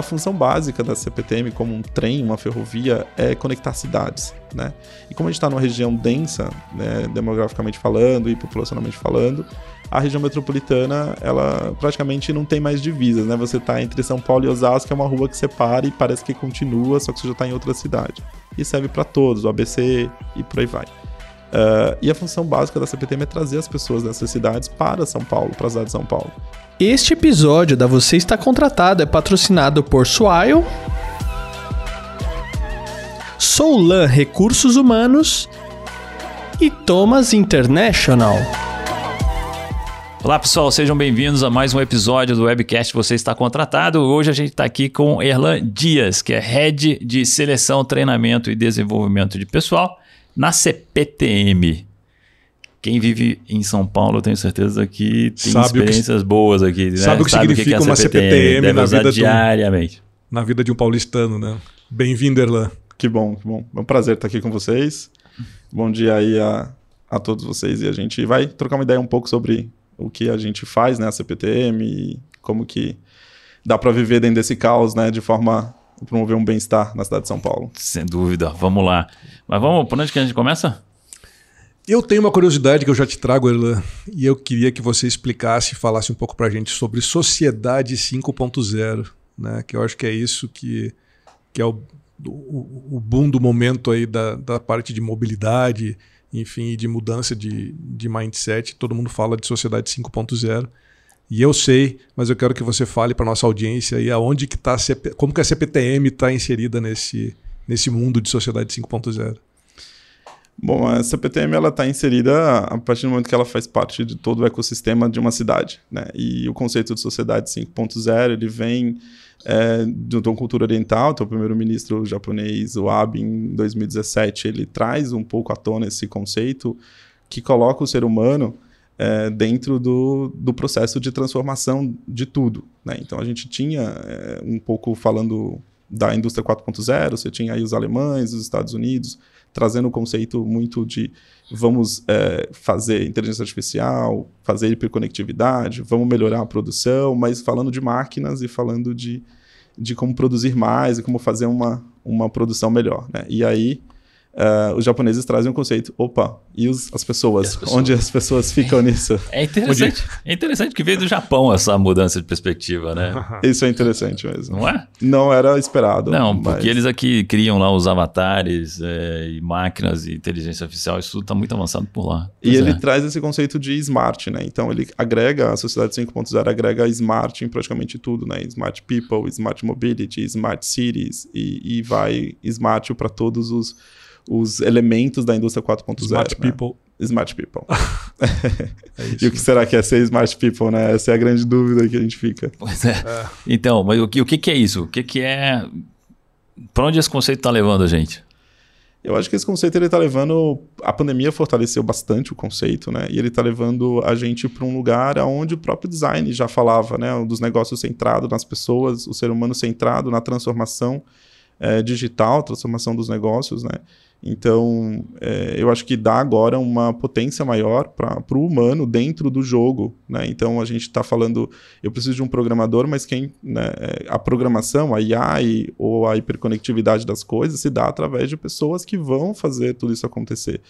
a função básica da CPTM, como um trem, uma ferrovia, é conectar cidades, né? E como a gente está numa região densa, né, demograficamente falando e populacionalmente falando, a região metropolitana, ela praticamente não tem mais divisas, né? Você está entre São Paulo e Osasco, é uma rua que separa e parece que continua, só que você já está em outra cidade. E serve para todos, o ABC e por aí vai. Uh, e a função básica da CPTM é trazer as pessoas dessas cidades para São Paulo, para a cidade de São Paulo. Este episódio da Você Está Contratado é patrocinado por Swile, Soulan Recursos Humanos e Thomas International. Olá pessoal, sejam bem-vindos a mais um episódio do Webcast Você Está Contratado. Hoje a gente está aqui com Erlan Dias, que é Head de Seleção, Treinamento e Desenvolvimento de Pessoal na CPTM. Quem vive em São Paulo, eu tenho certeza que tem sabe experiências que, boas aqui. Né? Sabe o que sabe significa que é uma CPTM, na vida diariamente. De um, na vida de um paulistano, né? Bem-vindo, Erlan. Que bom, que bom. É um prazer estar aqui com vocês. Bom dia aí a, a todos vocês. E a gente vai trocar uma ideia um pouco sobre o que a gente faz, né? A CPTM e como que dá para viver dentro desse caos, né? De forma a promover um bem-estar na cidade de São Paulo. Sem dúvida. Vamos lá. Mas vamos, por onde que a gente começa? Eu tenho uma curiosidade que eu já te trago, Erlan, e eu queria que você explicasse e falasse um pouco para a gente sobre Sociedade 5.0, né? que eu acho que é isso que, que é o, o, o boom do momento aí da, da parte de mobilidade, enfim, de mudança de, de mindset. Todo mundo fala de Sociedade 5.0. E eu sei, mas eu quero que você fale para nossa audiência aí aonde que tá, como que a CPTM está inserida nesse, nesse mundo de Sociedade 5.0. Bom, a CPTM ela está inserida a partir do momento que ela faz parte de todo o ecossistema de uma cidade, né? E o conceito de sociedade 5.0 ele vem é, do Tom Cultura Oriental, então o primeiro-ministro japonês, o Abe, em 2017, ele traz um pouco à tona esse conceito que coloca o ser humano é, dentro do, do processo de transformação de tudo. Né? Então a gente tinha é, um pouco falando da indústria 4.0, você tinha aí os alemães, os Estados Unidos, trazendo o conceito muito de vamos é, fazer inteligência artificial, fazer hiperconectividade, vamos melhorar a produção, mas falando de máquinas e falando de, de como produzir mais e como fazer uma, uma produção melhor. Né? E aí Uh, os japoneses trazem um conceito, opa, e os, as, pessoas? as, pessoas? Onde as pessoas ficam é, nisso? É interessante. Onde... É interessante que veio do Japão essa mudança de perspectiva, né? Isso é interessante mesmo. Não é? Não era esperado. Não, mas... porque eles aqui criam lá os avatares é, e máquinas e inteligência artificial, isso tudo está muito avançado por lá. E ele é. traz esse conceito de smart, né? Então ele agrega, a sociedade 5.0 agrega smart em praticamente tudo, né? Smart people, smart mobility, smart cities e, e vai smart para todos os os elementos da indústria 4.0. Smart né? People. Smart People. é isso, e o que será que é ser Smart People, né? Essa é a grande dúvida que a gente fica. Pois é. é. Então, mas o que, o que é isso? O que, que é. Para onde esse conceito está levando a gente? Eu acho que esse conceito ele está levando. A pandemia fortaleceu bastante o conceito, né? E ele está levando a gente para um lugar onde o próprio design já falava, né? Dos negócios centrado nas pessoas, o ser humano centrado na transformação é, digital, transformação dos negócios, né? Então, é, eu acho que dá agora uma potência maior para o humano dentro do jogo. Né? Então, a gente está falando, eu preciso de um programador, mas quem né, é, a programação, a AI ou a hiperconectividade das coisas se dá através de pessoas que vão fazer tudo isso acontecer.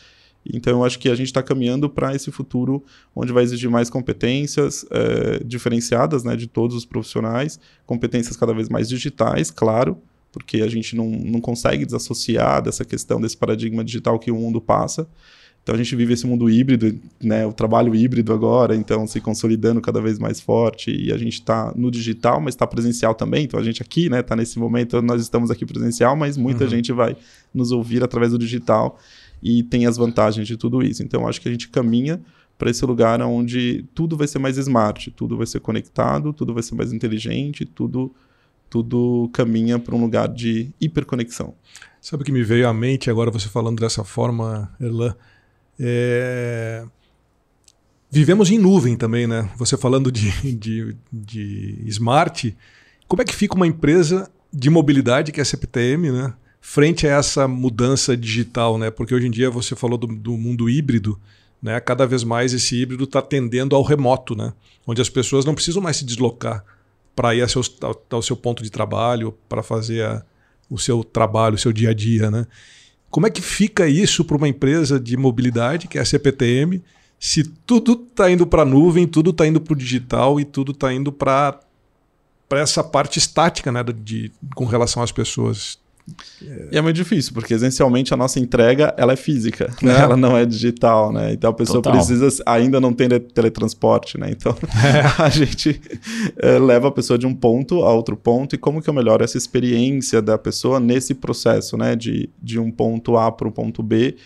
Então, eu acho que a gente está caminhando para esse futuro onde vai exigir mais competências é, diferenciadas né, de todos os profissionais, competências cada vez mais digitais, claro, porque a gente não, não consegue desassociar dessa questão, desse paradigma digital que o mundo passa. Então a gente vive esse mundo híbrido, né, o trabalho híbrido agora, então se consolidando cada vez mais forte e a gente está no digital, mas está presencial também. Então a gente aqui, né, está nesse momento, nós estamos aqui presencial, mas muita uhum. gente vai nos ouvir através do digital e tem as vantagens de tudo isso. Então acho que a gente caminha para esse lugar onde tudo vai ser mais smart, tudo vai ser conectado, tudo vai ser mais inteligente, tudo tudo caminha para um lugar de hiperconexão. Sabe o que me veio à mente agora você falando dessa forma, Erlan? É... Vivemos em nuvem também, né? Você falando de, de, de smart, como é que fica uma empresa de mobilidade, que é a CPTM, né? frente a essa mudança digital, né? Porque hoje em dia você falou do, do mundo híbrido, né? Cada vez mais esse híbrido está tendendo ao remoto, né? Onde as pessoas não precisam mais se deslocar para ir ao seu, ao, ao seu, ponto de trabalho, para fazer a, o seu trabalho, o seu dia a dia. Né? Como é que fica isso para uma empresa de mobilidade, que é a CPTM, se tudo está indo para a nuvem, tudo está indo para o digital e tudo está indo para essa parte estática né, de, com relação às pessoas? E é muito difícil, porque essencialmente a nossa entrega ela é física, né? ela não é digital, né? Então a pessoa Total. precisa, ainda não tem teletransporte, né? Então é. a gente é, leva a pessoa de um ponto a outro ponto e como que eu melhoro essa experiência da pessoa nesse processo, né? De, de um ponto A para o ponto B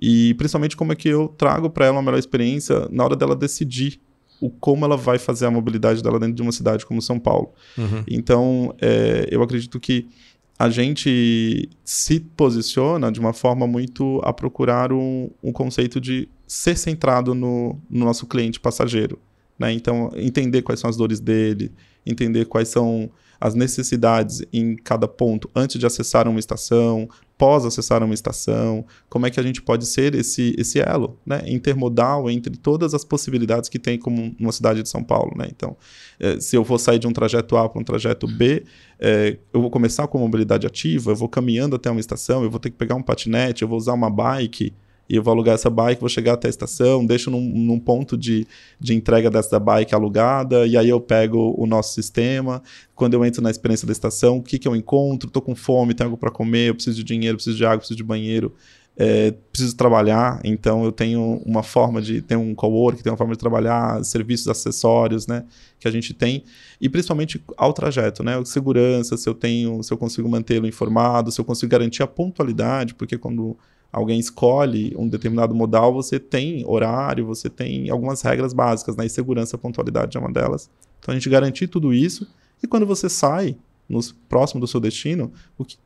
e principalmente como é que eu trago para ela uma melhor experiência na hora dela decidir o como ela vai fazer a mobilidade dela dentro de uma cidade como São Paulo. Uhum. Então, é, eu acredito que a gente se posiciona de uma forma muito a procurar um, um conceito de ser centrado no, no nosso cliente passageiro. Né? Então, entender quais são as dores dele, entender quais são as necessidades em cada ponto antes de acessar uma estação, pós acessar uma estação, como é que a gente pode ser esse, esse elo, né, intermodal entre todas as possibilidades que tem como uma cidade de São Paulo, né? Então, é, se eu vou sair de um trajeto A para um trajeto B, é, eu vou começar com mobilidade ativa, eu vou caminhando até uma estação, eu vou ter que pegar um patinete, eu vou usar uma bike, e eu vou alugar essa bike, vou chegar até a estação, deixo num, num, ponto de, de entrega dessa bike alugada, e aí eu pego o nosso sistema. Quando eu entro na experiência da estação, o que, que eu encontro? Estou com fome, tenho algo para comer, eu preciso de dinheiro, preciso de água, preciso de banheiro. É, preciso trabalhar, então eu tenho uma forma de ter um cowork, tenho uma forma de trabalhar, serviços acessórios, né, que a gente tem, e principalmente ao trajeto, né, segurança, se eu tenho, se eu consigo mantê-lo informado, se eu consigo garantir a pontualidade, porque quando alguém escolhe um determinado modal, você tem horário, você tem algumas regras básicas, né? E segurança pontualidade é uma delas. Então a gente garantir tudo isso e quando você sai no próximo do seu destino, o que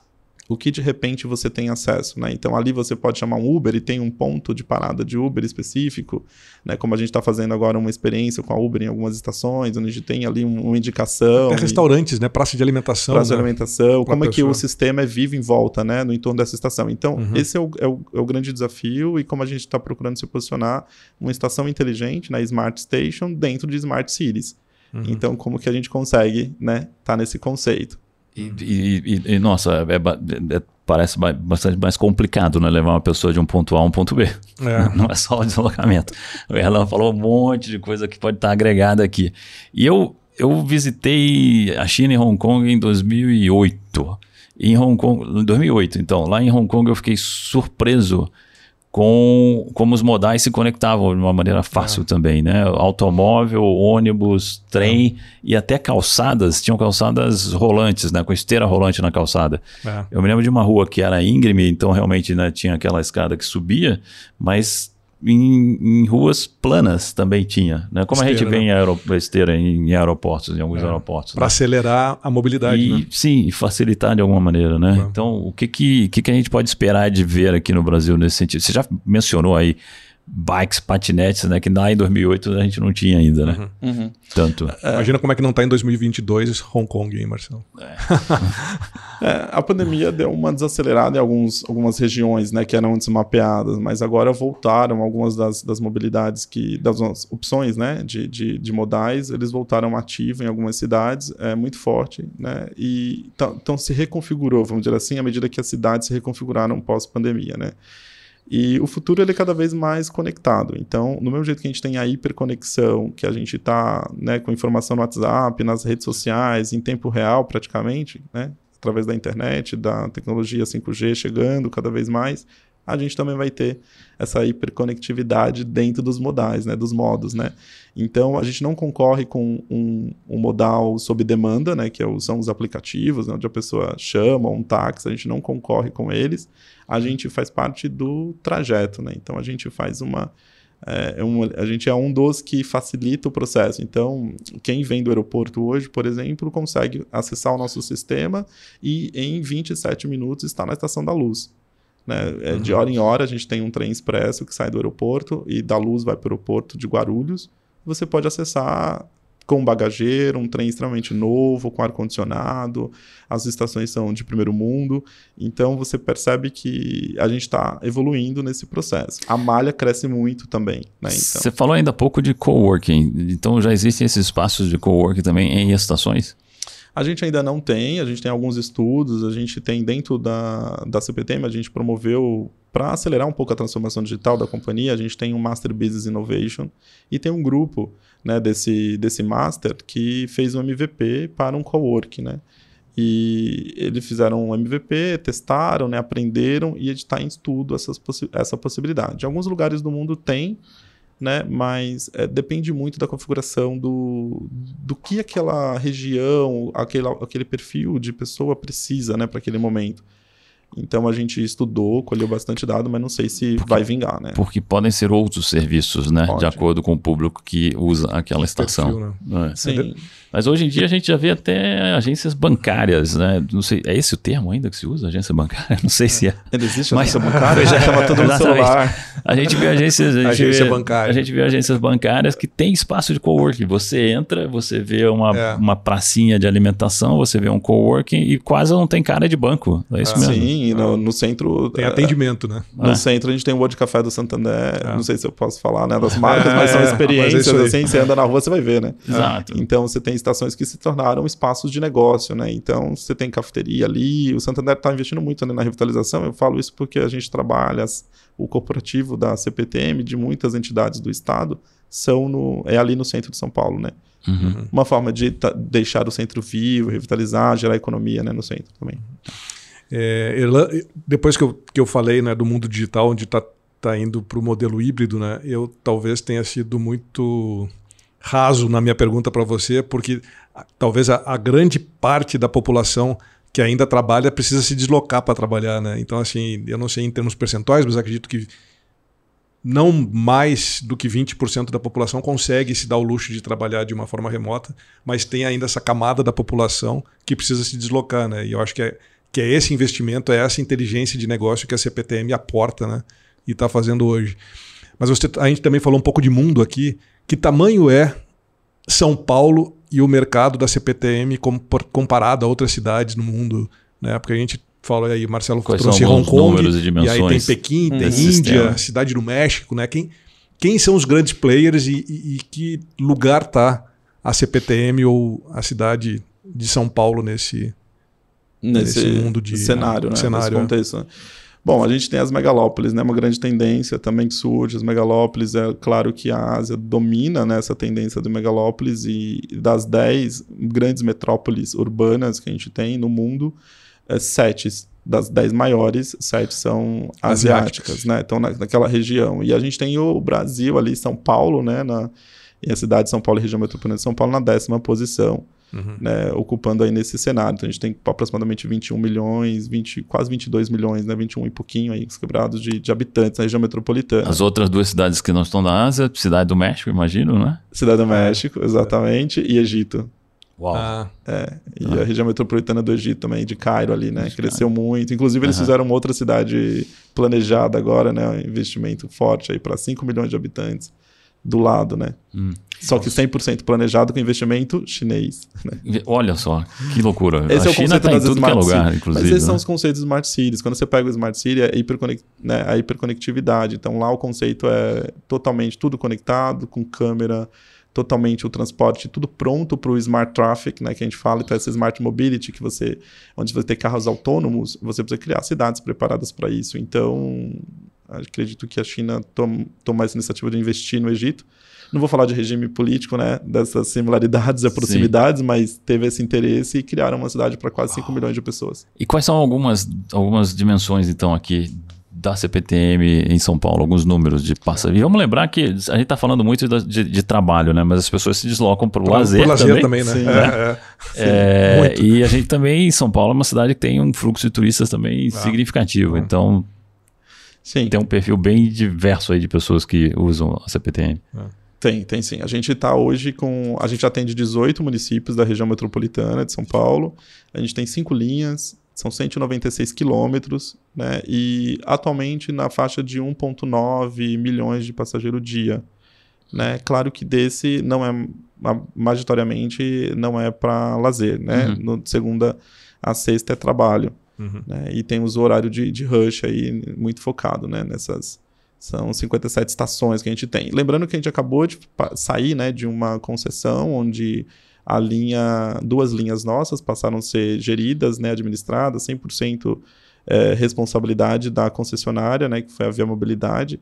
o que de repente você tem acesso, né? Então ali você pode chamar um Uber e tem um ponto de parada de Uber específico, né? Como a gente está fazendo agora uma experiência com a Uber em algumas estações, onde a gente tem ali uma indicação. Tem restaurantes, né? Praça de alimentação. Praça né? de alimentação. Como é que o sistema é vivo em volta, né? No entorno dessa estação. Então uhum. esse é o, é, o, é o, grande desafio e como a gente está procurando se posicionar uma estação inteligente, na né? Smart Station, dentro de Smart Cities. Uhum. Então como que a gente consegue, né? Tá nesse conceito. E, e, e, nossa, é, é, é, parece bastante mais complicado, né? Levar uma pessoa de um ponto A a um ponto B. É. Não é só o deslocamento. Ela falou um monte de coisa que pode estar agregada aqui. E eu, eu visitei a China e Hong Kong em 2008. Em Hong Kong, em 2008, então, lá em Hong Kong eu fiquei surpreso com como os modais se conectavam de uma maneira fácil é. também, né? Automóvel, ônibus, trem é. e até calçadas, tinham calçadas rolantes, né? Com esteira rolante na calçada. É. Eu me lembro de uma rua que era íngreme, então realmente né, tinha aquela escada que subia, mas em, em, ruas planas também tinha, né? Como esteira, a gente vê né? em esteira em, em, aeroportos, em alguns é. aeroportos. Para né? acelerar a mobilidade, e, né? Sim, facilitar de alguma maneira, né? É. Então, o que que, que que a gente pode esperar de ver aqui no Brasil nesse sentido? Você já mencionou aí bikes, patinetes, né? Que lá em 2008 a gente não tinha ainda, né? Uhum. Uhum. Tanto. É. Imagina como é que não está em 2022 Hong Kong, hein, Marcelo? É. é, a pandemia deu uma desacelerada em alguns, algumas regiões, né? Que eram desmapeadas, mas agora voltaram algumas das, das mobilidades, que das opções, né? De, de, de modais, eles voltaram ativo em algumas cidades, é muito forte, né? E então se reconfigurou, vamos dizer assim, à medida que as cidades se reconfiguraram pós-pandemia, né? E o futuro ele é cada vez mais conectado. Então, no mesmo jeito que a gente tem a hiperconexão, que a gente está né, com informação no WhatsApp, nas redes sociais, em tempo real praticamente, né, através da internet, da tecnologia 5G chegando cada vez mais, a gente também vai ter essa hiperconectividade dentro dos modais, né, dos modos, né. Então, a gente não concorre com um, um modal sob demanda, né, que é são os aplicativos, né, onde a pessoa chama um táxi, a gente não concorre com eles, a gente faz parte do trajeto, né, então a gente faz uma... É, é um, a gente é um dos que facilita o processo. Então, quem vem do aeroporto hoje, por exemplo, consegue acessar o nosso sistema e em 27 minutos está na estação da luz. Né? Uhum. De hora em hora a gente tem um trem expresso que sai do aeroporto e da luz vai para o aeroporto de Guarulhos. Você pode acessar com bagageiro, um trem extremamente novo, com ar-condicionado, as estações são de primeiro mundo, então você percebe que a gente está evoluindo nesse processo. A malha cresce muito também. Né, então. Você falou ainda há pouco de coworking, então já existem esses espaços de coworking também em estações? A gente ainda não tem, a gente tem alguns estudos, a gente tem dentro da, da CPTM, a gente promoveu para acelerar um pouco a transformação digital da companhia, a gente tem um Master Business Innovation e tem um grupo né, desse, desse Master que fez um MVP para um cowork, né? E eles fizeram um MVP, testaram, né, aprenderam e está em estudo essas possi essa possibilidade. Em alguns lugares do mundo tem, né, mas é, depende muito da configuração do, do que aquela região, aquele, aquele perfil de pessoa precisa né, para aquele momento. Então a gente estudou, colheu bastante dado, mas não sei se porque, vai vingar, né? Porque podem ser outros serviços, né? Pode. De acordo com o público que usa aquela estação. Perfil, né? é. Sim. Mas hoje em dia a gente já vê até agências bancárias, né? Não sei, é esse o termo ainda que se usa, agência bancária? Não sei se é. Ainda existe mas, agência bancária? já estava todo no celular. A gente vê agências... A gente agência vê, bancária. A gente vê agências bancárias que tem espaço de coworking. Você entra, você vê uma, é. uma pracinha de alimentação, você vê um coworking e quase não tem cara de banco. É isso ah, mesmo. Sim, no, no, centro... Tem atendimento, né? No é. centro a gente tem o World Café do Santander, é. não sei se eu posso falar né, das marcas, mas são experiências, mas assim, você anda na rua, você vai ver, né? Exato. Então você tem estações que se tornaram tornaram espaços de negócio, né? Então, você tem cafeteria ali, o Santander está investindo muito né, na revitalização, eu falo isso porque a gente trabalha, o corporativo da CPTM, de muitas entidades do Estado, são no, é ali no centro de São Paulo, né? Uhum. Uma forma de deixar o centro vivo, revitalizar, gerar economia né, no centro também. É, depois que eu, que eu falei né, do mundo digital, onde está tá indo para o modelo híbrido, né, eu talvez tenha sido muito raso na minha pergunta para você, porque talvez a, a, grande parte da população que ainda trabalha precisa se deslocar para trabalhar, né? Então, assim, eu não sei em termos percentuais, mas acredito que não mais do que 20% da população consegue se dar o luxo de trabalhar de uma forma remota, mas tem ainda essa camada da população que precisa se deslocar, né? E eu acho que é, que é esse investimento, é essa inteligência de negócio que a CPTM aporta, né? E está fazendo hoje. Mas você, a gente também falou um pouco de mundo aqui. Que tamanho é São Paulo e o mercado da CPTM comparado a outras cidades no mundo? Né? Porque a gente falou aí, Marcelo Quais trouxe Hong Kong, e, e, aí tem Pequim, tem Índia, sistema. cidade do México, né? Quem, quem são os grandes players e, e, e que lugar está a CPTM ou a cidade de São Paulo nesse, nesse, nesse mundo de cenário, né? cenário, nesse contexto. É. Bom, a gente tem as megalópolis, né? Uma grande tendência também que surge. As megalópolis, é claro que a Ásia domina né, essa tendência de megalópolis e das 10 grandes metrópoles urbanas que a gente tem no mundo, é, sete das 10 maiores, sete são asiáticas, asiáticas. né? Então, na, naquela região. E a gente tem o Brasil ali, São Paulo, né? Na, e a cidade de São Paulo e região metropolitana de São Paulo na décima posição uhum. né, ocupando aí nesse cenário. Então a gente tem aproximadamente 21 milhões, 20, quase 22 milhões, né, 21 e pouquinho aí quebrados de, de habitantes na região metropolitana. As outras duas cidades que não estão na Ásia, Cidade do México, imagino, né? Cidade do México, exatamente, e Egito. Uau. Ah. É, e ah. a região metropolitana do Egito também, de Cairo ali, né? Cresceu muito. Inclusive, eles uhum. fizeram uma outra cidade planejada agora, né? Um investimento forte aí para 5 milhões de habitantes do lado, né? Hum. Só que 100% planejado com investimento chinês. Né? Olha só, que loucura. Esse a é o China tá em tudo que é lugar, inclusive. Mas esses né? são os conceitos de Smart Cities. Quando você pega o Smart City, é hiperconect, né, a hiperconectividade. Então lá o conceito é totalmente tudo conectado, com câmera, totalmente o transporte, tudo pronto para o Smart Traffic, né, que a gente fala. Então essa Smart Mobility, que você, onde você tem carros autônomos, você precisa criar cidades preparadas para isso. Então acredito que a China toma, toma essa iniciativa de investir no Egito não vou falar de regime político, né? Dessas similaridades e proximidades, Sim. mas teve esse interesse e criaram uma cidade para quase 5 milhões de pessoas. E quais são algumas, algumas dimensões, então, aqui da CPTM em São Paulo, alguns números de passa. E vamos lembrar que a gente está falando muito de, de, de, trabalho, né? Mas as pessoas se deslocam para o lazer, lazer também. também né? Sim, é, é. É, e a gente também, em São Paulo, é uma cidade que tem um fluxo de turistas também ah. significativo. Ah. Então, Sim. tem um perfil bem diverso aí de pessoas que usam a CPTM. Ah. Tem, tem sim. A gente está hoje com. A gente atende 18 municípios da região metropolitana de São Paulo. A gente tem cinco linhas, são 196 quilômetros, né? E atualmente na faixa de 1,9 milhões de passageiros dia. Né? Claro que desse não é majoritariamente não é para lazer, né? Uhum. No, segunda a sexta é trabalho. Uhum. Né? E tem os horários de, de rush aí muito focado né? nessas, são 57 estações que a gente tem. Lembrando que a gente acabou de sair né, de uma concessão onde a linha, duas linhas nossas passaram a ser geridas, né, administradas, 100% é, responsabilidade da concessionária, né, que foi a Via Mobilidade,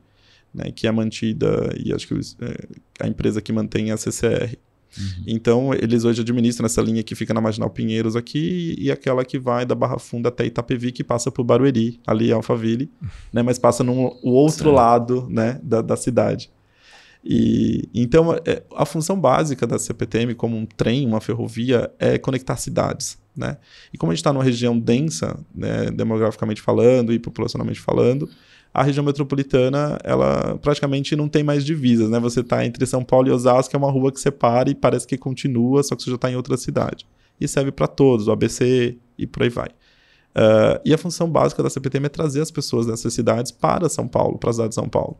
né, que é mantida, e acho que é, a empresa que mantém é a CCR. Uhum. Então, eles hoje administram essa linha que fica na Marginal Pinheiros aqui e aquela que vai da Barra Funda até Itapevi, que passa por Barueri, ali em Alphaville, né, mas passa no outro certo. lado né, da, da cidade. E, então, é, a função básica da CPTM, como um trem, uma ferrovia, é conectar cidades. Né? E como a gente está numa região densa, né, demograficamente falando e populacionalmente falando, a região metropolitana ela praticamente não tem mais divisas, né? Você está entre São Paulo e Osasco, que é uma rua que separa e parece que continua, só que você já está em outra cidade. E serve para todos, o ABC e por aí vai. Uh, e a função básica da CPTM é trazer as pessoas dessas cidades para São Paulo, para a cidade de São Paulo.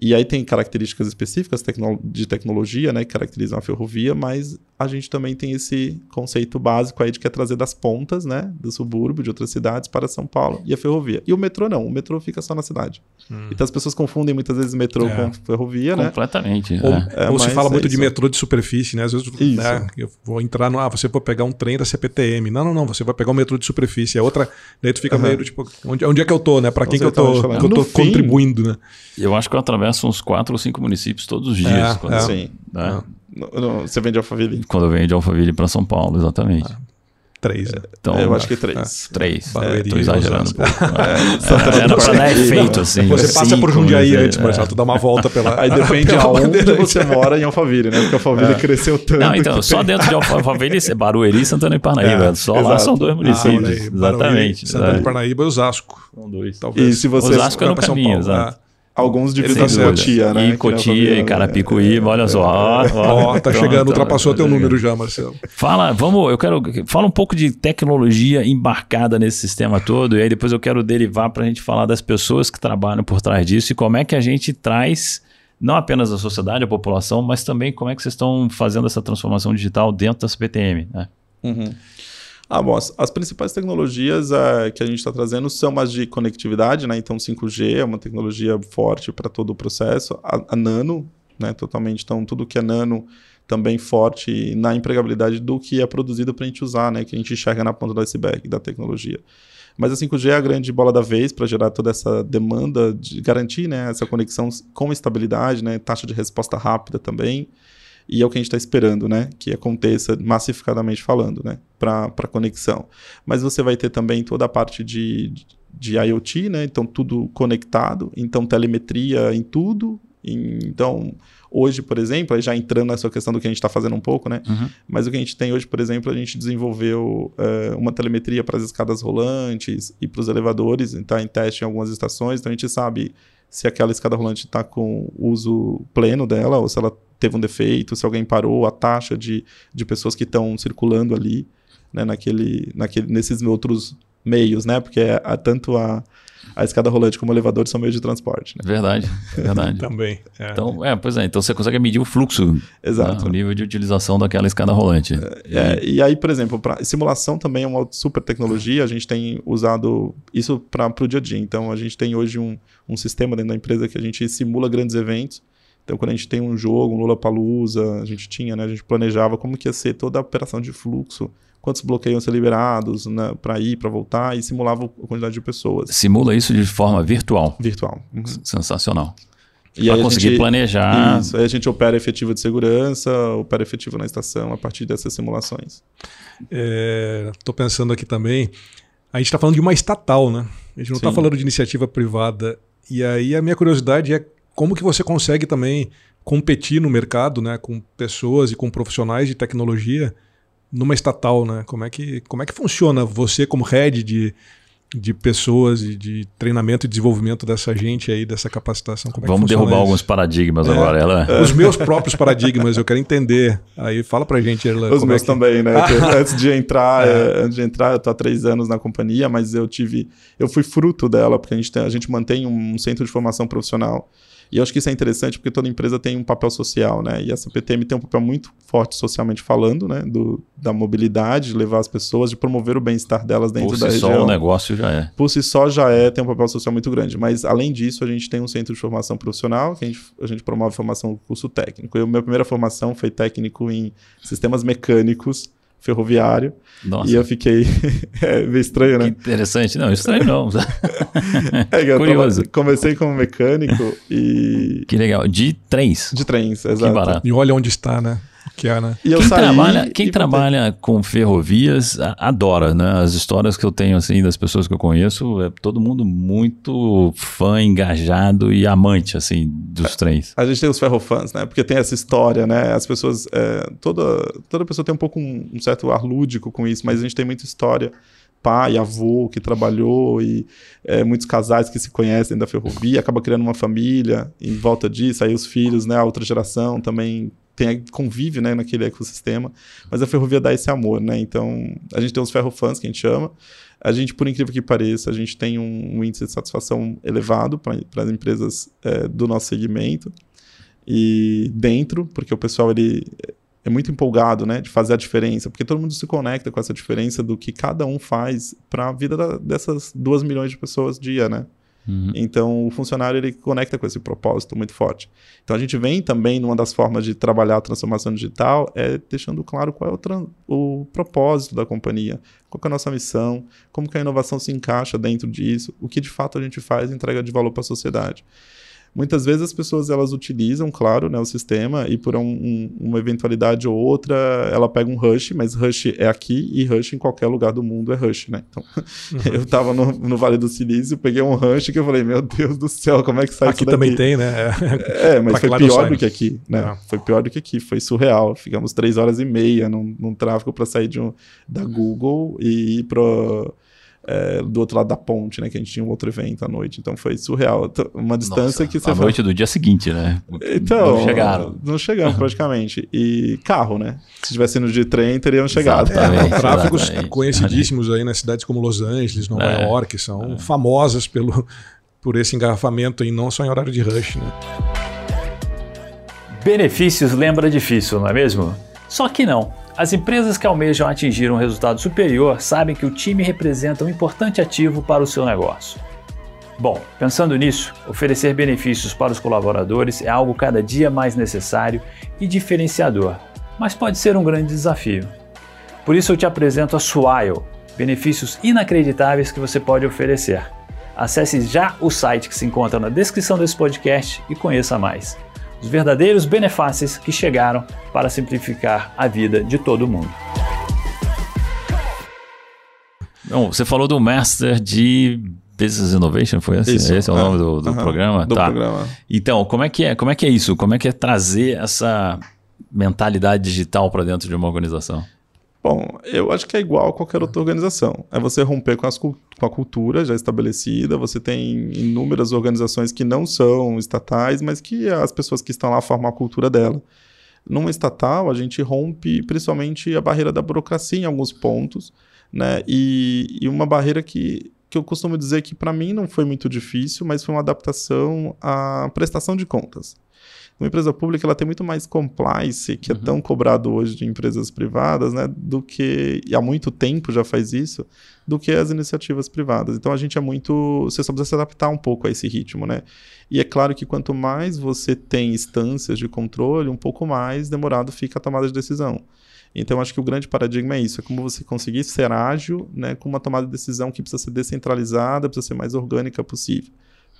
E aí tem características específicas de tecnologia, né, que caracterizam a ferrovia, mas a gente também tem esse conceito básico aí de que é trazer das pontas, né, do subúrbio, de outras cidades para São Paulo e a ferrovia. E o metrô não, o metrô fica só na cidade. Hum. Então as pessoas confundem muitas vezes metrô é. com ferrovia, né? Completamente. Ou, é, ou se fala muito é de metrô de superfície, né? Às vezes, né, eu vou entrar no, ah, você vai pegar um trem da CPTM. Não, não, não, você vai pegar um metrô de superfície. É outra, daí tu fica uhum. meio tipo, onde, onde é que eu tô, né? Para quem que eu tô, que eu tô contribuindo, né? Eu acho que eu atravesso uns quatro ou cinco municípios todos os dias. É, quando, é. Sim. Né? Você vem de Alphaville? Quando eu venho de Alphaville para São Paulo, exatamente. Ah. Três, né? Então, eu acho que três. É, três. É, tô exagerando um pouco. É, era pra dar efeito, assim. Você passa cinco, por Jundiaí antes, mas é. tu dá uma volta pela. Aí depende pela aonde você mora em Alphaville, né? Porque Alphaville é. cresceu tanto. Não, então, só tem... dentro de Alphaville, Barueri e Santana e Parnaíba. É, só exato. lá são dois municípios. Ah, exatamente. Santana e Parnaíba e Osasco. São dois. Talvez. E se você Osasco é no caminho, exato. Alguns dividem Cotia, né? E Cotia, e Carapicuíba, olha só. Ó, tá chegando, ultrapassou teu número já, Marcelo. Fala, vamos, eu quero. Fala um pouco de tecnologia embarcada nesse sistema todo, e aí depois eu quero derivar para a gente falar das pessoas que trabalham por trás disso e como é que a gente traz não apenas a sociedade, a população, mas também como é que vocês estão fazendo essa transformação digital dentro da CPTM, né? Uhum. Ah, bom, as, as principais tecnologias uh, que a gente está trazendo são as de conectividade, né? Então, 5G é uma tecnologia forte para todo o processo. A, a, nano, né? Totalmente. Então, tudo que é nano também forte na empregabilidade do que é produzido para a gente usar, né? Que a gente enxerga na ponta do iceberg da tecnologia. Mas a 5G é a grande bola da vez para gerar toda essa demanda de garantir né, essa conexão com estabilidade, né, taxa de resposta rápida também. E é o que a gente está esperando, né? Que aconteça massificadamente falando, né? Para conexão. Mas você vai ter também toda a parte de, de IoT, né? Então, tudo conectado. Então, telemetria em tudo. Então, hoje, por exemplo, já entrando nessa questão do que a gente está fazendo um pouco, né? Uhum. Mas o que a gente tem hoje, por exemplo, a gente desenvolveu uh, uma telemetria para as escadas rolantes e para os elevadores. Está em teste em algumas estações. Então, a gente sabe se aquela escada rolante está com uso pleno dela ou se ela teve um defeito, se alguém parou, a taxa de, de pessoas que estão circulando ali, né, naquele, naquele, nesses outros meios, né? Porque é, é tanto a, a escada rolante como elevador são meios de transporte. Né? Verdade, verdade. Também. É. Então, é, pois é, então você consegue medir o fluxo, né, Exato. Né, o nível de utilização daquela escada rolante. É, e... e aí, por exemplo, pra, simulação também é uma super tecnologia, a gente tem usado isso para o dia a dia. Então, a gente tem hoje um, um sistema dentro da empresa que a gente simula grandes eventos, então, quando a gente tem um jogo, um Lula Palusa, a gente tinha, né? A gente planejava como que ia ser toda a operação de fluxo, quantos bloqueios ser liberados né, para ir, para voltar, e simulava a quantidade de pessoas. Simula isso de forma virtual. Virtual. Uhum. Sensacional. E para conseguir gente, planejar. Isso, aí a gente opera efetivo de segurança, opera efetivo na estação a partir dessas simulações. Estou é, pensando aqui também. A gente está falando de uma estatal, né? A gente não está falando de iniciativa privada. E aí a minha curiosidade é como que você consegue também competir no mercado, né, com pessoas e com profissionais de tecnologia numa estatal, né? Como é que como é que funciona você como head de de pessoas e de treinamento e desenvolvimento dessa gente aí, dessa capacitação. É Vamos derrubar isso? alguns paradigmas é, agora. Ela... Os meus próprios paradigmas, eu quero entender. Aí fala pra gente. Ela, Os meus é que... também, né? antes de entrar, é. antes de entrar, eu tô há três anos na companhia, mas eu tive, eu fui fruto dela, porque a gente, tem, a gente mantém um centro de formação profissional E eu acho que isso é interessante porque toda empresa tem um papel social, né? E a CPTM tem um papel muito forte socialmente falando, né? Do, da mobilidade, de levar as pessoas, de promover o bem-estar delas dentro Por da si região. só o negócio já é. Por si só já é, tem um papel social muito grande. Mas, além disso, a gente tem um centro de formação profissional, que a gente, a gente promove formação curso técnico. Eu, minha primeira formação foi técnico em sistemas mecânicos ferroviário. Nossa. E eu fiquei. é meio estranho, Que né? interessante. Não, estranho não. É, que eu tava- Curioso. comecei como mecânico e. que legal. De trens. De trens, Que exato. barato. E olha onde está, né? Que é, né? E eu Quem, saí trabalha, quem voltei. trabalha com ferrovias a- adora, né? As histórias que eu tenho, assim, das pessoas que eu conheço, é todo mundo muito fã, engajado e amante, assim, dos trens. A gente tem os ferrofãs, né? Porque tem essa história, né? As pessoas. é, toda, toda pessoa tem um pouco um, um certo ar lúdico com isso, mas a gente tem muita história. Pai, avô que trabalhou e é, muitos casais que se conhecem da ferrovia, acaba criando uma família em volta disso, aí os filhos, né? A outra geração também tem, convive né, naquele ecossistema, mas a ferrovia dá esse amor, né? Então a gente tem os ferrofãs que a gente chama. A gente, por incrível que pareça, a gente tem um, um índice de satisfação elevado para as empresas é, do nosso segmento e dentro, porque o pessoal ele é muito empolgado, né, de fazer a diferença, porque todo mundo se conecta com essa diferença do que cada um faz para a vida da- dessas duas milhões de pessoas dia, né? Uhum. Então, o funcionário ele conecta com esse propósito muito forte. Então, a gente vem também numa das formas de trabalhar a transformação digital é deixando claro qual é o, o propósito da companhia, qual é a nossa missão, como que a inovação se encaixa dentro disso, o que de fato a gente faz e entrega de valor para a sociedade. Muitas vezes as pessoas elas utilizam, claro, né, o sistema e por um- um- uma eventualidade ou outra ela pega um rush, mas rush é aqui e rush em qualquer lugar do mundo é rush, né? Então, eu estava no, no Vale do Silício, peguei um rush que eu falei, meu Deus do céu, como é que sai Aqui isso daqui? também tem, né? É. Mas foi pior do que aqui, né? É. Foi pior do que aqui, foi surreal. Ficamos três horas e meia num, num tráfego para sair de um, da Google e ir pro, é, do outro lado da ponte, né? Que a gente tinha um outro evento à noite. Então foi surreal. Uma distância Nossa, que você a fala- noite do dia seguinte, né? Então, Não chegaram. Não chegamos praticamente. E carro, né? Se tivesse indo de trem, teriam chegado. Exatamente. É, tráfegos exatamente. conhecidíssimos aí nas cidades como Los Angeles, Nova É. York, são famosas pelo, por esse engarrafamento e não só em horário de rush, né? Benefícios lembra difícil, não é mesmo? Só que não. As empresas que almejam atingir um resultado superior sabem que o time representa um importante ativo para o seu negócio. Bom, pensando nisso, oferecer benefícios para os colaboradores é algo cada dia mais necessário e diferenciador, mas pode ser um grande desafio. Por isso eu te apresento a Swile, benefícios inacreditáveis que você pode oferecer. Acesse já o site que se encontra na descrição desse podcast e conheça mais. Os verdadeiros benefícios que chegaram para simplificar a vida de todo mundo. Bom, você falou do Master de Business Innovation, foi esse? Isso, esse é o é. nome do, do programa? Do tá. programa. Então, como é que é? Como é que é isso? Como é que é trazer essa mentalidade digital para dentro de uma organização? Bom, eu acho que é igual a qualquer outra organização. É você romper com, as com a cultura já estabelecida. Você tem inúmeras organizações que não são estatais, mas que as pessoas que estão lá formam a cultura dela. Numa estatal, a gente rompe principalmente a barreira da burocracia em alguns pontos, né? E, e uma barreira que, que eu costumo dizer que para mim não foi muito difícil, mas foi uma adaptação à prestação de contas. Uma empresa pública ela tem muito mais compliance, que é tão cobrado hoje de empresas privadas, né, do que e há muito tempo já faz isso, do que as iniciativas privadas. Então a gente é muito, você só precisa se adaptar um pouco a esse ritmo, né? E é claro que quanto mais você tem instâncias de controle, um pouco mais demorado fica a tomada de decisão. Então, acho que o grande paradigma é isso: é como você conseguir ser ágil, né, com uma tomada de decisão que precisa ser descentralizada, precisa ser mais orgânica possível.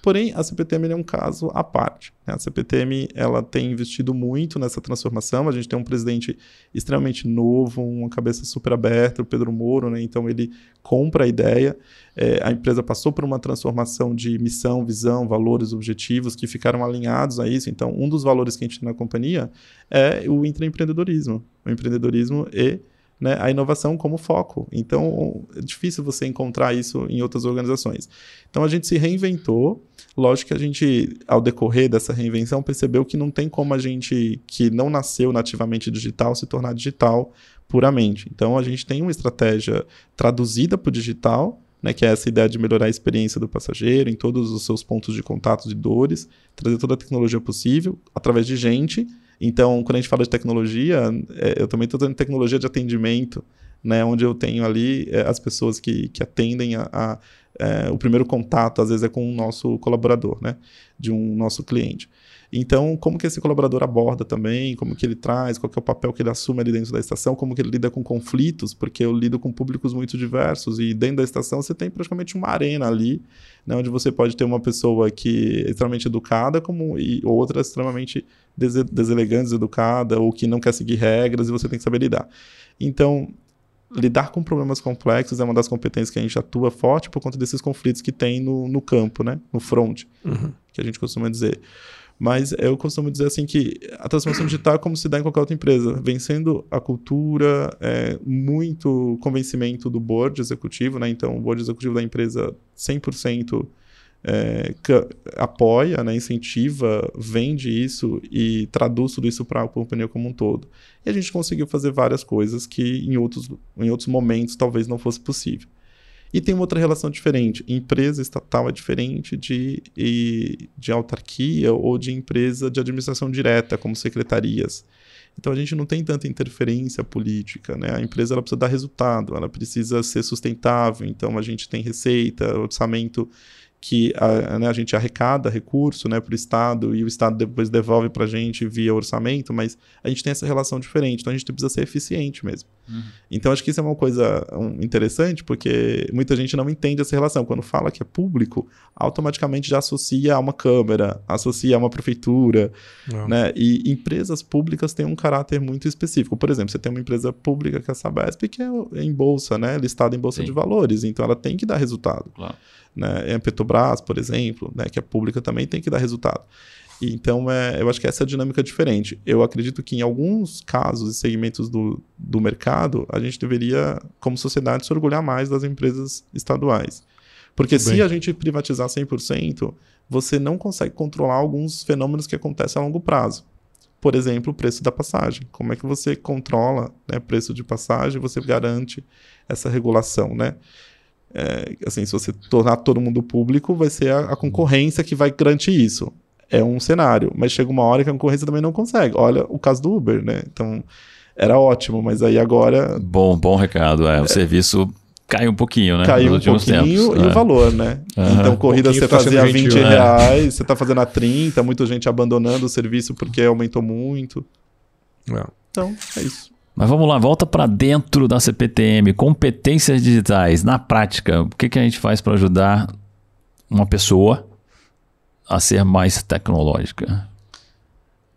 Porém, a CPTM é um caso à parte. né? A CPTM ela tem investido muito nessa transformação. A gente tem um presidente extremamente novo, uma cabeça super aberta, o Pedro Moro, né? então ele compra a ideia. É, a empresa passou por uma transformação de missão, visão, valores, objetivos que ficaram alinhados a isso. Então, um dos valores que a gente tem na companhia é o intraempreendedorismo. O empreendedorismo e né, a inovação como foco. Então, é difícil você encontrar isso em outras organizações. Então, a gente se reinventou. Lógico que a gente, ao decorrer dessa reinvenção, percebeu que não tem como a gente, que não nasceu nativamente digital, se tornar digital puramente. Então, a gente tem uma estratégia traduzida para o digital, né, que é essa ideia de melhorar a experiência do passageiro em todos os seus pontos de contato de dores, trazer toda a tecnologia possível através de gente. Então, quando a gente fala de tecnologia, é, eu também estou dando tecnologia de atendimento, né, onde eu tenho ali é, as pessoas que, que atendem a, a é, o primeiro contato, às vezes, é com o nosso colaborador, né, de um nosso cliente. Então, como que esse colaborador aborda também, como que ele traz, qual que é o papel que ele assume ali dentro da estação, como que ele lida com conflitos, porque eu lido com públicos muito diversos e dentro da estação você tem praticamente uma arena ali, né, onde você pode ter uma pessoa que é extremamente educada como e outra extremamente des deselegante, deseducada ou que não quer seguir regras e você tem que saber lidar. Então, lidar com problemas complexos é uma das competências que a gente atua forte por conta desses conflitos que tem no, no campo, né? no front, uhum. que a gente costuma dizer. Mas eu costumo dizer assim que a transformação digital é como se dá em qualquer outra empresa, vencendo a cultura, é, muito convencimento do board executivo, né? Então, o board executivo da empresa 100% é, apoia, né, incentiva, vende isso e traduz tudo isso para a companhia como um todo. E a gente conseguiu fazer várias coisas que em outros, em outros momentos talvez não fosse possível. E tem uma outra relação diferente. Empresa estatal é diferente de, de autarquia ou de empresa de administração direta, como secretarias. Então a gente não tem tanta interferência política, né? A empresa ela precisa dar resultado, ela precisa ser sustentável. Então a gente tem receita, orçamento que a, né, a gente arrecada recurso né, para o Estado e o Estado depois devolve para a gente via orçamento, mas a gente tem essa relação diferente, então a gente precisa ser eficiente mesmo. Uhum. Então acho que isso é uma coisa interessante, porque muita gente não entende essa relação. Quando fala que é público, automaticamente já associa a uma Câmara, associa a uma prefeitura. Né? E empresas públicas têm um caráter muito específico. Por exemplo, você tem uma empresa pública que é a Sabesp, que é em bolsa, né? listada em bolsa Sim. de valores, então ela tem que dar resultado. Claro né? A Petrobras, por exemplo, né? que é pública também, tem que dar resultado. Então, é, eu acho que essa é a dinâmica diferente. Eu acredito que em alguns casos e segmentos do, do mercado, a gente deveria, como sociedade, se orgulhar mais das empresas estaduais. Porque Bem. se a gente privatizar 100%, você não consegue controlar alguns fenômenos que acontecem a longo prazo. Por exemplo, o preço da passagem. Como é que você controla né, preço de passagem, você garante essa regulação, né? É, assim, se você tornar todo mundo público, vai ser a, a, concorrência que vai garantir isso. É um cenário, mas chega uma hora que a concorrência também não consegue. Olha o caso do Uber, né? Então, era ótimo, mas aí agora. Bom, bom recado. É, o é, serviço caiu um pouquinho, né? Caiu um pouquinho tempos. e é. o valor, né? Uhum. Então, corrida você tá fazia 20 21, reais, é. você tá fazendo a 30, muita gente abandonando o serviço porque aumentou muito. É. Então, é isso. Mas vamos lá, volta para dentro da CPTM, competências digitais. Na prática, o que, que a gente faz para ajudar uma pessoa a ser mais tecnológica?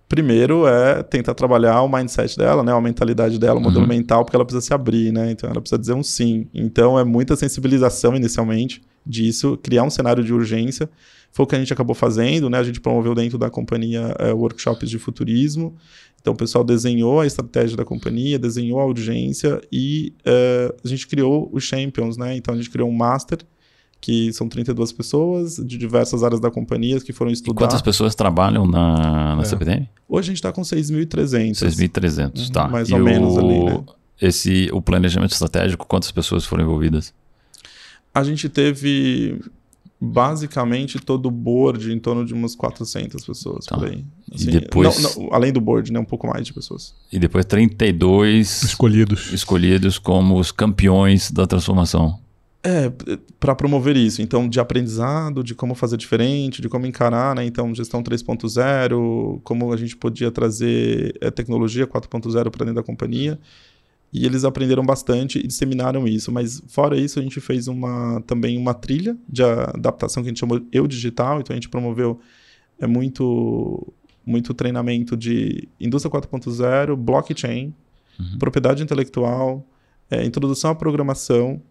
Primeiro é tentar trabalhar o mindset dela, né, a mentalidade dela, o modelo uhum. mental, porque ela precisa se abrir, né? Então ela precisa dizer um sim. Então é muita sensibilização inicialmente disso, criar um cenário de urgência. Foi o que a gente acabou fazendo, né? A gente promoveu dentro da companhia é, workshops de futurismo então o pessoal desenhou a estratégia da companhia, desenhou a urgência e uh, a gente criou os champions, né? Então a gente criou um master que são 32 pessoas de diversas áreas da companhia que foram estudar. E quantas pessoas trabalham na, na é. CPTM? Hoje a gente está com 6.300. 6.300, tá. Mais e ou o, menos ali, né? Esse, o planejamento estratégico, quantas pessoas foram envolvidas? A gente teve basicamente todo o board em torno de umas 400 pessoas tá. por aí. Assim, e depois... Não, não, além do board, né? Um pouco mais de pessoas. E depois 32 escolhidos, escolhidos como os campeões da transformação. É, para promover isso. Então, de aprendizado, de como fazer diferente, de como encarar, né? Então, gestão 3.0, como a gente podia trazer é, tecnologia 4.0 para dentro da companhia. E eles aprenderam bastante e disseminaram isso. Mas fora isso, a gente fez uma, também uma trilha de adaptação que a gente chamou Eu Digital. Então a gente promoveu é, muito, muito treinamento de indústria 4.0, blockchain, uhum. propriedade intelectual, é, introdução à programação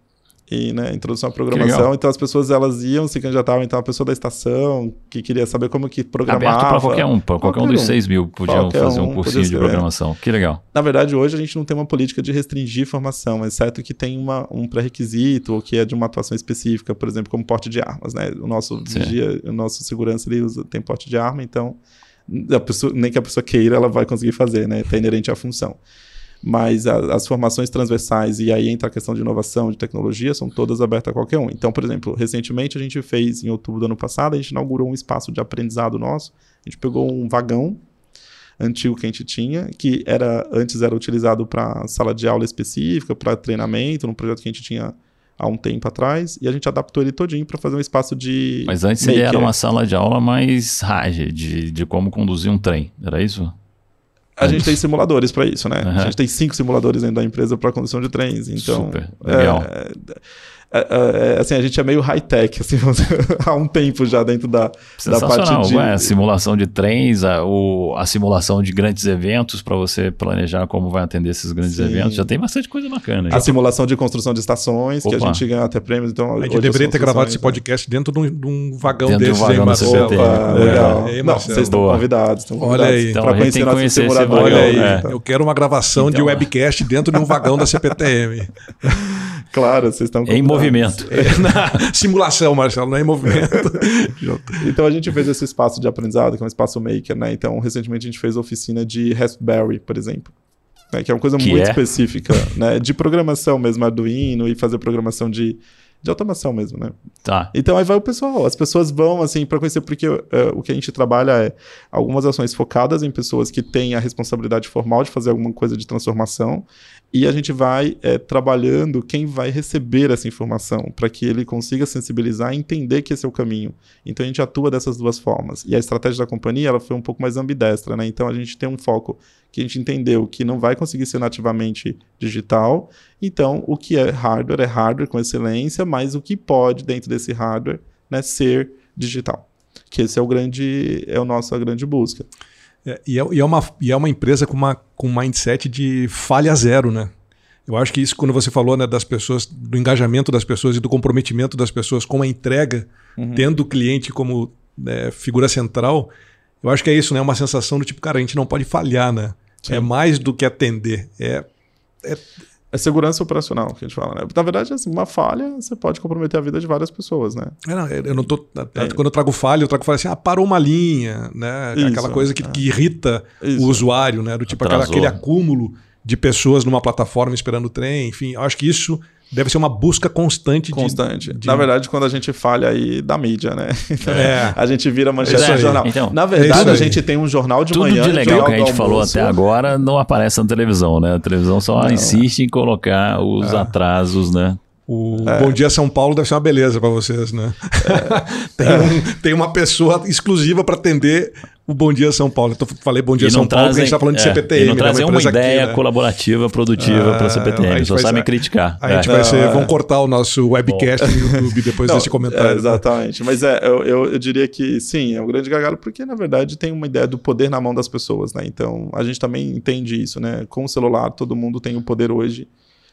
e né, introdução à programação. Então as pessoas elas iam se candidatavam, então a pessoa da estação que queria saber como que programava. Aberto para qualquer um, para qualquer, qualquer, um dos 6 mil podiam fazer um, um cursinho de programação. Que legal. Na verdade, hoje a gente não tem uma política de restringir formação, exceto que tem uma, um pré-requisito ou que é de uma atuação específica, por exemplo, como porte de armas. Né? O nosso vigia, o nosso segurança ele usa, tem porte de arma, então pessoa, nem que a pessoa queira, ela vai conseguir fazer, né? Está inerente à função. Mas a, as formações transversais, e aí entra a questão de inovação, de tecnologia, são todas abertas a qualquer um. Então, por exemplo, recentemente a gente fez, em outubro do ano passado, a gente inaugurou um espaço de aprendizado nosso. A gente pegou um vagão antigo que a gente tinha, que era antes era utilizado para sala de aula específica, para treinamento, num projeto que a gente tinha há um tempo atrás, e a gente adaptou ele todinho para fazer um espaço de. Mas antes ele era uma sala de aula mais rage, de, de como conduzir um trem, era isso? A gente tem simuladores para isso, né? Uhum. A gente tem cinco simuladores dentro da empresa para condução de trens. Então, Super, legal. É, é, é, assim, a gente é meio high-tech, assim, há um tempo já dentro da, da parte de... Ué, a simulação de trens, a, o, a simulação de grandes eventos para você planejar como vai atender esses grandes Sim. eventos, já tem bastante coisa bacana. A simulação de construção de estações, Opa. que a gente ganha até prêmios, então... A gente deveria ter gravado esse podcast dentro de um, de um vagão dentro desse, de um vagão aí, Opa, é, legal. É, Não, vocês estão convidados, estão convidados. Olha aí. Então, para conhecer nosso conhecer simulador. Olha aí. É. Eu quero uma gravação então, de webcast dentro de um vagão da CPTM. Claro, vocês estão Em movimento. É, na simulação, Marcelo, não é em movimento. então a gente fez esse espaço de aprendizado, que é um espaço maker, né? Então, recentemente a gente fez oficina de Raspberry, por exemplo. Né? Que é uma coisa que muito é? específica, né? De programação mesmo, Arduino e fazer programação de, de automação mesmo, né? Tá. Então aí vai o pessoal, as pessoas vão assim para conhecer porque uh, o que a gente trabalha é algumas ações focadas em pessoas que têm a responsabilidade formal de fazer alguma coisa de transformação e a gente vai é, trabalhando quem vai receber essa informação para que ele consiga sensibilizar e entender que esse é o caminho. Então a gente atua dessas duas formas. E a estratégia da companhia ela foi um pouco mais ambidestra, né? Então a gente tem um foco que a gente entendeu que não vai conseguir ser nativamente digital. Então o que é hardware é hardware com excelência, mas o que pode dentro desse hardware né, ser digital. Que esse é o grande é a nossa grande busca. É, e, é, e, é, uma, e é uma empresa com uma com mindset de falha zero, né? Eu acho que isso, quando você falou né, das pessoas, do engajamento das pessoas e do comprometimento das pessoas com a entrega, uhum. tendo o cliente como né, figura central, eu acho que é isso, né? Uma sensação do tipo, cara, a gente não pode falhar, né? Sim. É mais do que atender. É, é, é segurança operacional que a gente fala, né? Na verdade, assim, uma falha, você pode comprometer a vida de várias pessoas, né? É, não, eu não tô. É. Quando eu trago falha, eu trago falha assim, ah, parou uma linha, né? Isso, aquela coisa que, é. que irrita Isso. o usuário, né? Do tipo aquela, aquele acúmulo de pessoas numa plataforma esperando o trem, enfim. Eu acho que isso deve ser uma busca constante. Constante. De, Na verdade, quando a gente falha aí da mídia, né? é. A gente vira manchete no jornal. Então, Na verdade, é a gente tem um jornal de tudo manhã. Tudo de legal que a gente falou até agora não aparece na televisão, né? A televisão só não. insiste em colocar os é. atrasos, né? O é. Bom Dia São Paulo deve ser uma beleza para vocês, né? É. tem, um, tem, uma pessoa exclusiva para atender o Bom Dia São Paulo. Então, falei Bom Dia São Paulo porque a gente está falando de é, CPTM. E não né? trazem uma, uma ideia aqui, né? colaborativa, produtiva para a CPTM. Só sabem criticar. A gente vai ser, é. vão cortar o nosso webcast no YouTube depois não, desse comentário. É, exatamente. Mas é, eu, eu, eu, diria que sim, é um grande gargalo porque, na verdade, tem uma ideia do poder na mão das pessoas. Né? Então, a gente também entende isso. Né? Com o celular, todo mundo tem o poder hoje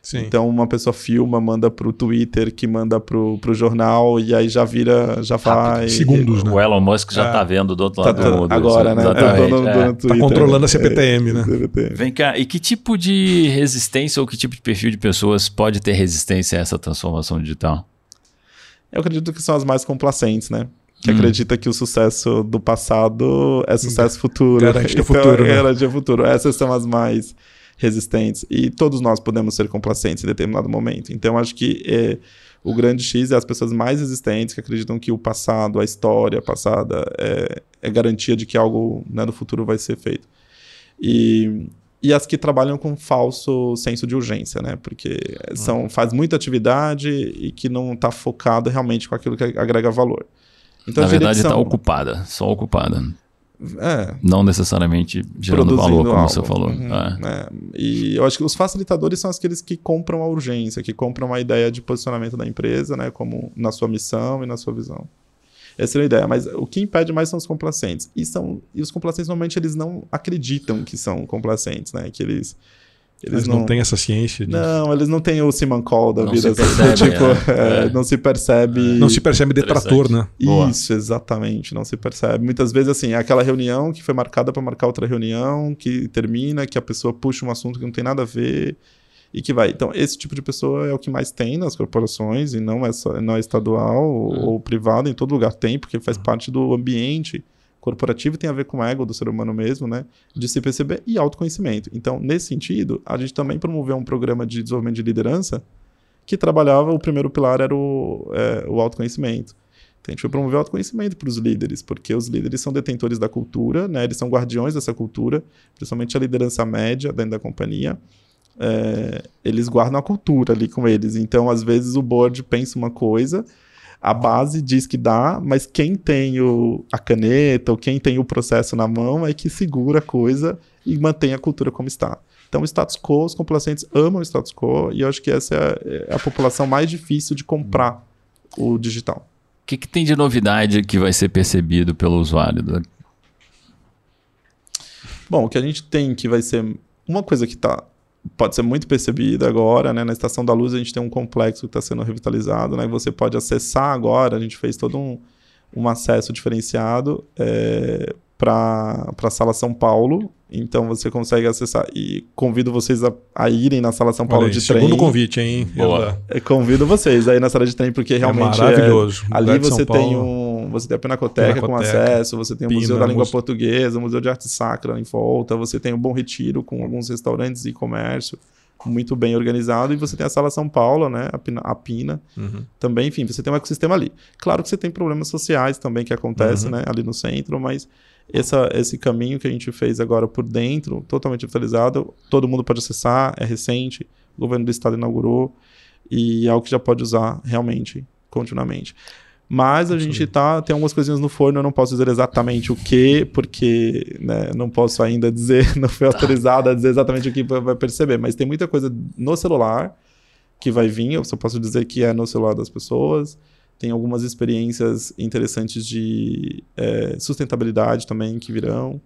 Sim. Então uma pessoa filma, manda pro Twitter, que manda pro, pro jornal, e aí já vira, já faz. Segundos, né? O Elon Musk já é. tá vendo do outro lado tá, do mundo. Agora, né? Exatamente. É, é. Tá controlando a CPTM, né? Vem cá, e que tipo de resistência ou que tipo de perfil de pessoas pode ter resistência a essa transformação digital? Eu acredito que são as mais complacentes, né? que hum. acredita que o sucesso do passado é sucesso futuro. Garante então, futuro. Né? Garante futuro. Essas são as mais resistentes. E todos nós podemos ser complacentes em determinado momento. Então, acho que é, o grande X é as pessoas mais resistentes que acreditam que o passado, a história passada, é, é garantia de que algo né, no futuro vai ser feito. E, e as que trabalham com falso senso de urgência, né? Porque são, faz muita atividade e que não está focado realmente com aquilo que agrega valor. Então, Na verdade, está ocupada, só ocupada. É. Não necessariamente gerando valor, como algo. você falou. Uhum, é. É. E eu acho que os facilitadores são aqueles que compram a urgência, que compram a ideia de posicionamento da empresa, né, como na sua missão e na sua visão. Essa é a ideia, mas o que impede mais são os complacentes. E, são, e os complacentes, normalmente, eles não acreditam que são complacentes, né? Que eles eles, não, não têm essa ciência disso. Não, eles não têm o Simon Call da não vida. Percebe, tipo, é. É, não se percebe. Não se percebe detrator, né? Isso, Boa. exatamente. Não se percebe. Muitas vezes, assim, é aquela reunião que foi marcada para marcar outra reunião, que termina, que a pessoa puxa um assunto que não tem nada a ver e que vai. Então, esse tipo de pessoa é o que mais tem nas corporações, e não é, só, não é estadual uhum. ou, ou privado, em todo lugar tem, porque faz uhum. parte do ambiente corporativo tem a ver com o ego do ser humano mesmo, né? De se perceber e autoconhecimento. Então, nesse sentido, a gente também promoveu um programa de desenvolvimento de liderança que trabalhava, o primeiro pilar era o, é, o autoconhecimento. Então, a gente foi promover o autoconhecimento para os líderes, porque os líderes são detentores da cultura, né? Eles são guardiões dessa cultura, principalmente a liderança média dentro da companhia. É, eles guardam a cultura ali com eles. Então, às vezes, o board pensa uma coisa, a base diz que dá, mas quem tem o, a caneta ou quem tem o processo na mão é que segura a coisa e mantém a cultura como está. Então, o status quo, os complacentes amam o status quo e eu acho que essa é a população mais difícil de comprar o digital. O que, que tem de novidade que vai ser percebido pelo usuário? Bom, o que a gente tem que vai ser uma coisa que tá, pode ser muito percebida agora, né? Na Estação da Luz a gente tem um complexo que está sendo revitalizado, né? Você pode acessar agora, a gente fez todo um, um acesso diferenciado é, para a Sala São Paulo. Então você consegue acessar e convido vocês a, a irem na Sala São Paulo aí, de trem. Segundo convite, hein? Boa. É, convido vocês aí na sala de trem porque realmente é maravilhoso. é- ali você tem Paulo. Você tem a Pinacoteca, com Pinacoteca, acesso, você tem o Museu Pina, da Língua Museu- Portuguesa, o Museu de Arte Sacra em volta, você tem o Bom Retiro com alguns restaurantes e comércio muito bem organizado e você tem a Sala São Paulo, né, a Pina, a Pina Uhum. também, enfim, você tem um ecossistema ali. Claro que você tem problemas sociais também que acontecem, Uhum. né, ali no centro, mas essa, esse caminho que a gente fez agora por dentro, totalmente revitalizado, todo mundo pode acessar, é recente, o governo do estado inaugurou e é algo que já pode usar realmente, continuamente. Mas a gente tá, tem algumas coisinhas no forno, eu não posso dizer exatamente o que, porque né, não posso ainda dizer, não fui autorizado a dizer exatamente o que vai vai perceber, mas tem muita coisa no celular que vai vir, eu só posso dizer que é no celular das pessoas. Tem algumas experiências interessantes de eh, sustentabilidade também que virão.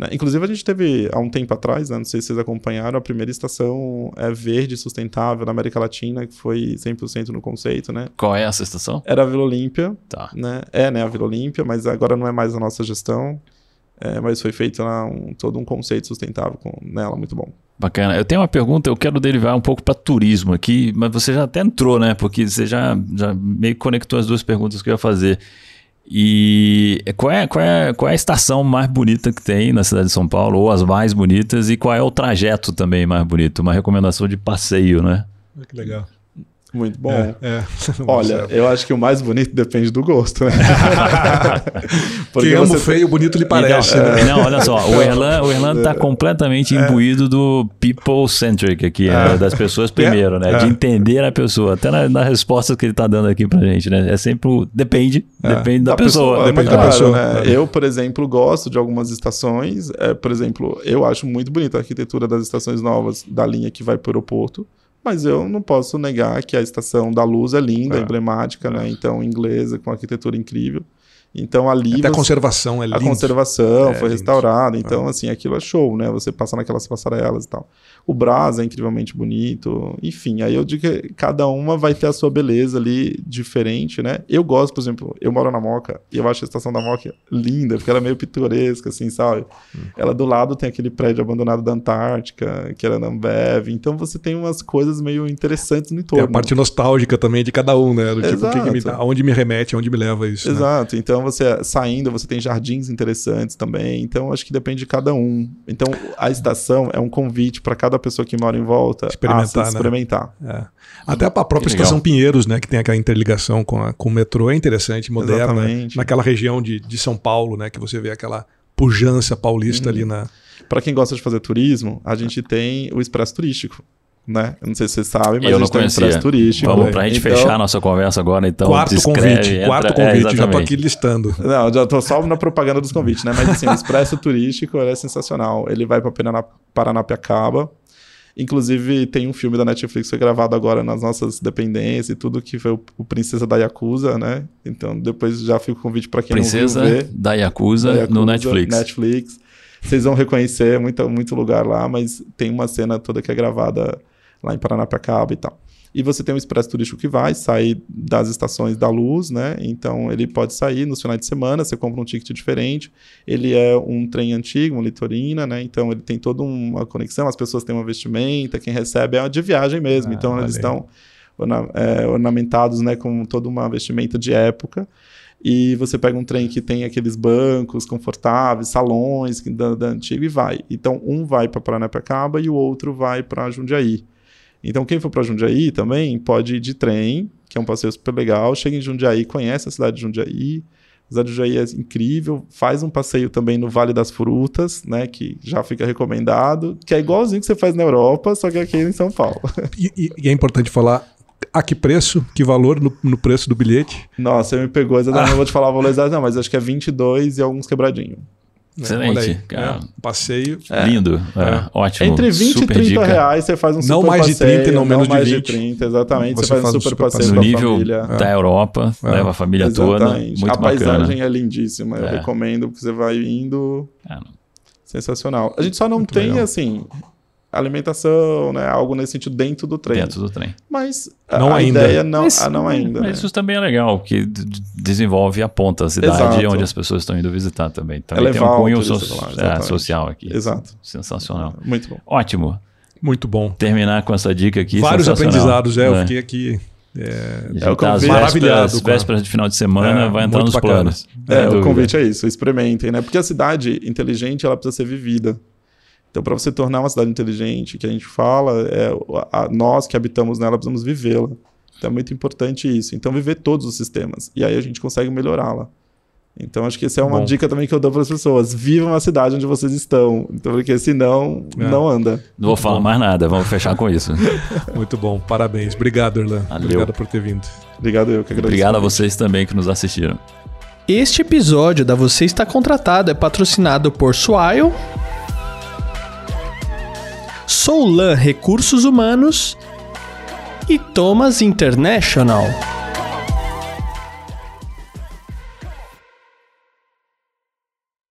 Né? Inclusive, a gente teve há um tempo atrás, né, não sei se vocês acompanharam, a primeira estação é verde sustentável na América Latina, que foi 100% no conceito, né? Qual é essa estação? Era a Vila Olímpia, Tá. né? É, né, a Vila Olímpia, mas agora não é mais a nossa gestão. É, mas foi feito lá um, todo um conceito sustentável com, nela, muito bom. Bacana. Eu tenho uma pergunta, eu quero derivar um pouco para turismo aqui, mas você já até entrou, né? Porque você já, já meio conectou as duas perguntas que eu ia fazer. E qual é, qual, é, qual é a estação mais bonita que tem na cidade de São Paulo, ou as mais bonitas, e qual é o trajeto também mais bonito? Uma recomendação de passeio, né? Que legal. Muito bom. É, é. Olha, eu acho que o mais bonito depende do gosto, né? Quem ama o feio, bonito lhe parece. Então, né? é, Não, olha só, o Erlan, o Erlan tá completamente imbuído do people-centric aqui, né, das pessoas primeiro, né? De entender a pessoa. Até na, nas respostas que ele tá dando aqui pra gente, né? É sempre o depende, depende da, pessoa. é, depende mas da pessoa. né? Eu, por exemplo, gosto de algumas estações. É, por exemplo, eu acho muito bonita a arquitetura das estações novas da linha que vai para o aeroporto. Mas eu não posso negar que a estação da Luz é linda, É. emblemática, né? Então, inglesa, com arquitetura incrível. Então, ali Até a você- conservação é a linda. conservação É, foi lindo. restaurada, então assim, aquilo é show, né? Você passa naquelas passarelas e tal. O Brás é incrivelmente bonito, enfim, aí eu digo que cada uma vai ter a sua beleza ali diferente, né? Eu gosto, por exemplo, eu moro na Moca e eu acho a estação da Moca linda, porque ela é meio pitoresca, assim, sabe? Hum. Ela do lado tem aquele prédio abandonado da Antártica, que era na Ambev, então você tem umas coisas meio interessantes no Tem entorno. a parte nostálgica também de cada um, né? Do tipo, o que que me, Exato. aonde me remete, aonde me leva isso. né? Exato. Então você saindo, você tem jardins interessantes também. Então acho que depende de cada um. Então a estação é um convite para cada pessoa que mora em volta Experimentar, a se né? experimentar. É. Até a própria Que legal. estação Pinheiros, né? Que tem aquela interligação com, a- com o metrô, é interessante, moderna. Exatamente. Naquela região de, de São Paulo, né? Que você vê aquela pujança paulista Uhum. ali na. Para quem gosta de fazer turismo, a gente tem o expresso turístico. Né? Eu não sei se vocês sabem, mas Eu a não gente tem expresso turístico. Vamos pra gente Então- fechar a nossa conversa agora, então. quarto descreve, convite, entra- quarto é, convite, já tô aqui listando. Não, já tô só na propaganda dos convites, né? Mas assim, o Expresso Turístico ele é sensacional. Ele vai para Paranapiacaba. Inclusive, tem um filme da Netflix que foi gravado agora nas nossas dependências e tudo, que foi o, o Princesa da Yakuza, né? Então, depois já fica o convite para quem Princesa não viu ver. da Yakuza, Da Yakuza, no Netflix. Netflix. Vocês vão reconhecer muito, muito lugar lá, mas tem uma cena toda que é gravada lá em Paranapiacaba e tal. E você tem um expresso turístico que vai sair das estações da luz, né? Então ele pode sair nos finais de semana, você compra um ticket diferente. Ele é um trem antigo, um litorina, né? Então ele tem toda uma conexão, as pessoas têm uma vestimenta, quem recebe é de viagem mesmo. Ah, então olha eles estão orna- é, ornamentados, né, com toda uma vestimenta de época. E você pega um trem que tem aqueles bancos confortáveis, salões da, da antiga e vai. Então, um vai para Paranapiacaba e o outro vai para Jundiaí. Então, quem for para Jundiaí também pode ir de trem, que é um passeio super legal, chega em Jundiaí, conhece a cidade de Jundiaí, a cidade de Jundiaí é incrível, faz um passeio também no Vale das Frutas, né, que já fica recomendado, que é igualzinho que você faz na Europa, só que aqui em São Paulo. E, e- e é importante falar a que preço, que valor no, no preço do bilhete. Nossa, você me pegou exatamente, não vou te falar o valor exato, não, mas acho que é 22 e alguns quebradinhos. né? Excelente, Olha aí, cara. né? Passeio. Lindo. É, Ótimo. Entre 20 e Super 30 dica. reais você faz um super Não mais de passeio, 30 e não menos de mais 20. 30, exatamente. Você, Você faz, faz um super super passeio a nível família. da Europa, É. leva a família toda. Exatamente. Muito a bacana. paisagem é lindíssima. Eu É. recomendo porque você vai indo. É, não. Sensacional. A gente só não tem, legal. assim, alimentação, né? Algo nesse sentido dentro do trem. Dentro do trem. Mas a, Não a ainda. ideia não, Mas- ah, não ainda. Mas né? isso também é legal, que desenvolve a ponta, a cidade Exato. onde as pessoas estão indo visitar também. Também É tem um cunho so- lá, é, social aqui. Exato. Sensacional. Muito bom. Ótimo. Muito bom. Terminar com essa dica aqui. Vários aprendizados, é. Eu É. fiquei aqui. é, É o convite. Maravilhado vésperas, vésperas de final de semana, É, vai entrar nos bacana. planos. É, o dúvida. convite é isso, experimentem, né? Porque a cidade inteligente, ela precisa ser vivida. Então, para você tornar uma cidade inteligente, que a gente fala, é, a- nós que habitamos nela precisamos vivê-la. Então, é muito importante isso. Então, viver todos os sistemas. E aí a gente consegue melhorá-la. Então, acho que essa é uma Bom. dica também que eu dou para as pessoas. Vivam a cidade onde vocês estão. Então, porque senão, É. não anda. Não vou falar mais nada, vamos fechar com isso. muito bom. Parabéns. Obrigado, Erlan. Valeu. Obrigado por ter vindo. Obrigado eu que agradeço. Obrigado a vocês também que nos assistiram. Este episódio da Você Está Contratado é patrocinado por Swile, Soulan Recursos Humanos e Thomas International.